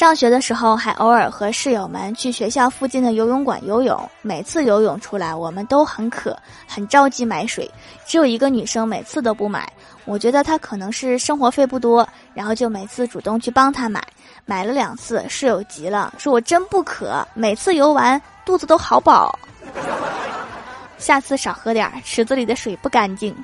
上学的时候还偶尔和室友们去学校附近的游泳馆游泳每次游泳出来我们都很渴很着急买水只有一个女生每次都不买。我觉得她可能是生活费不多然后就每次主动去帮她买买了两次室友急了说我真不渴每次游完肚子都好饱。下次少喝点池子里的水不干净。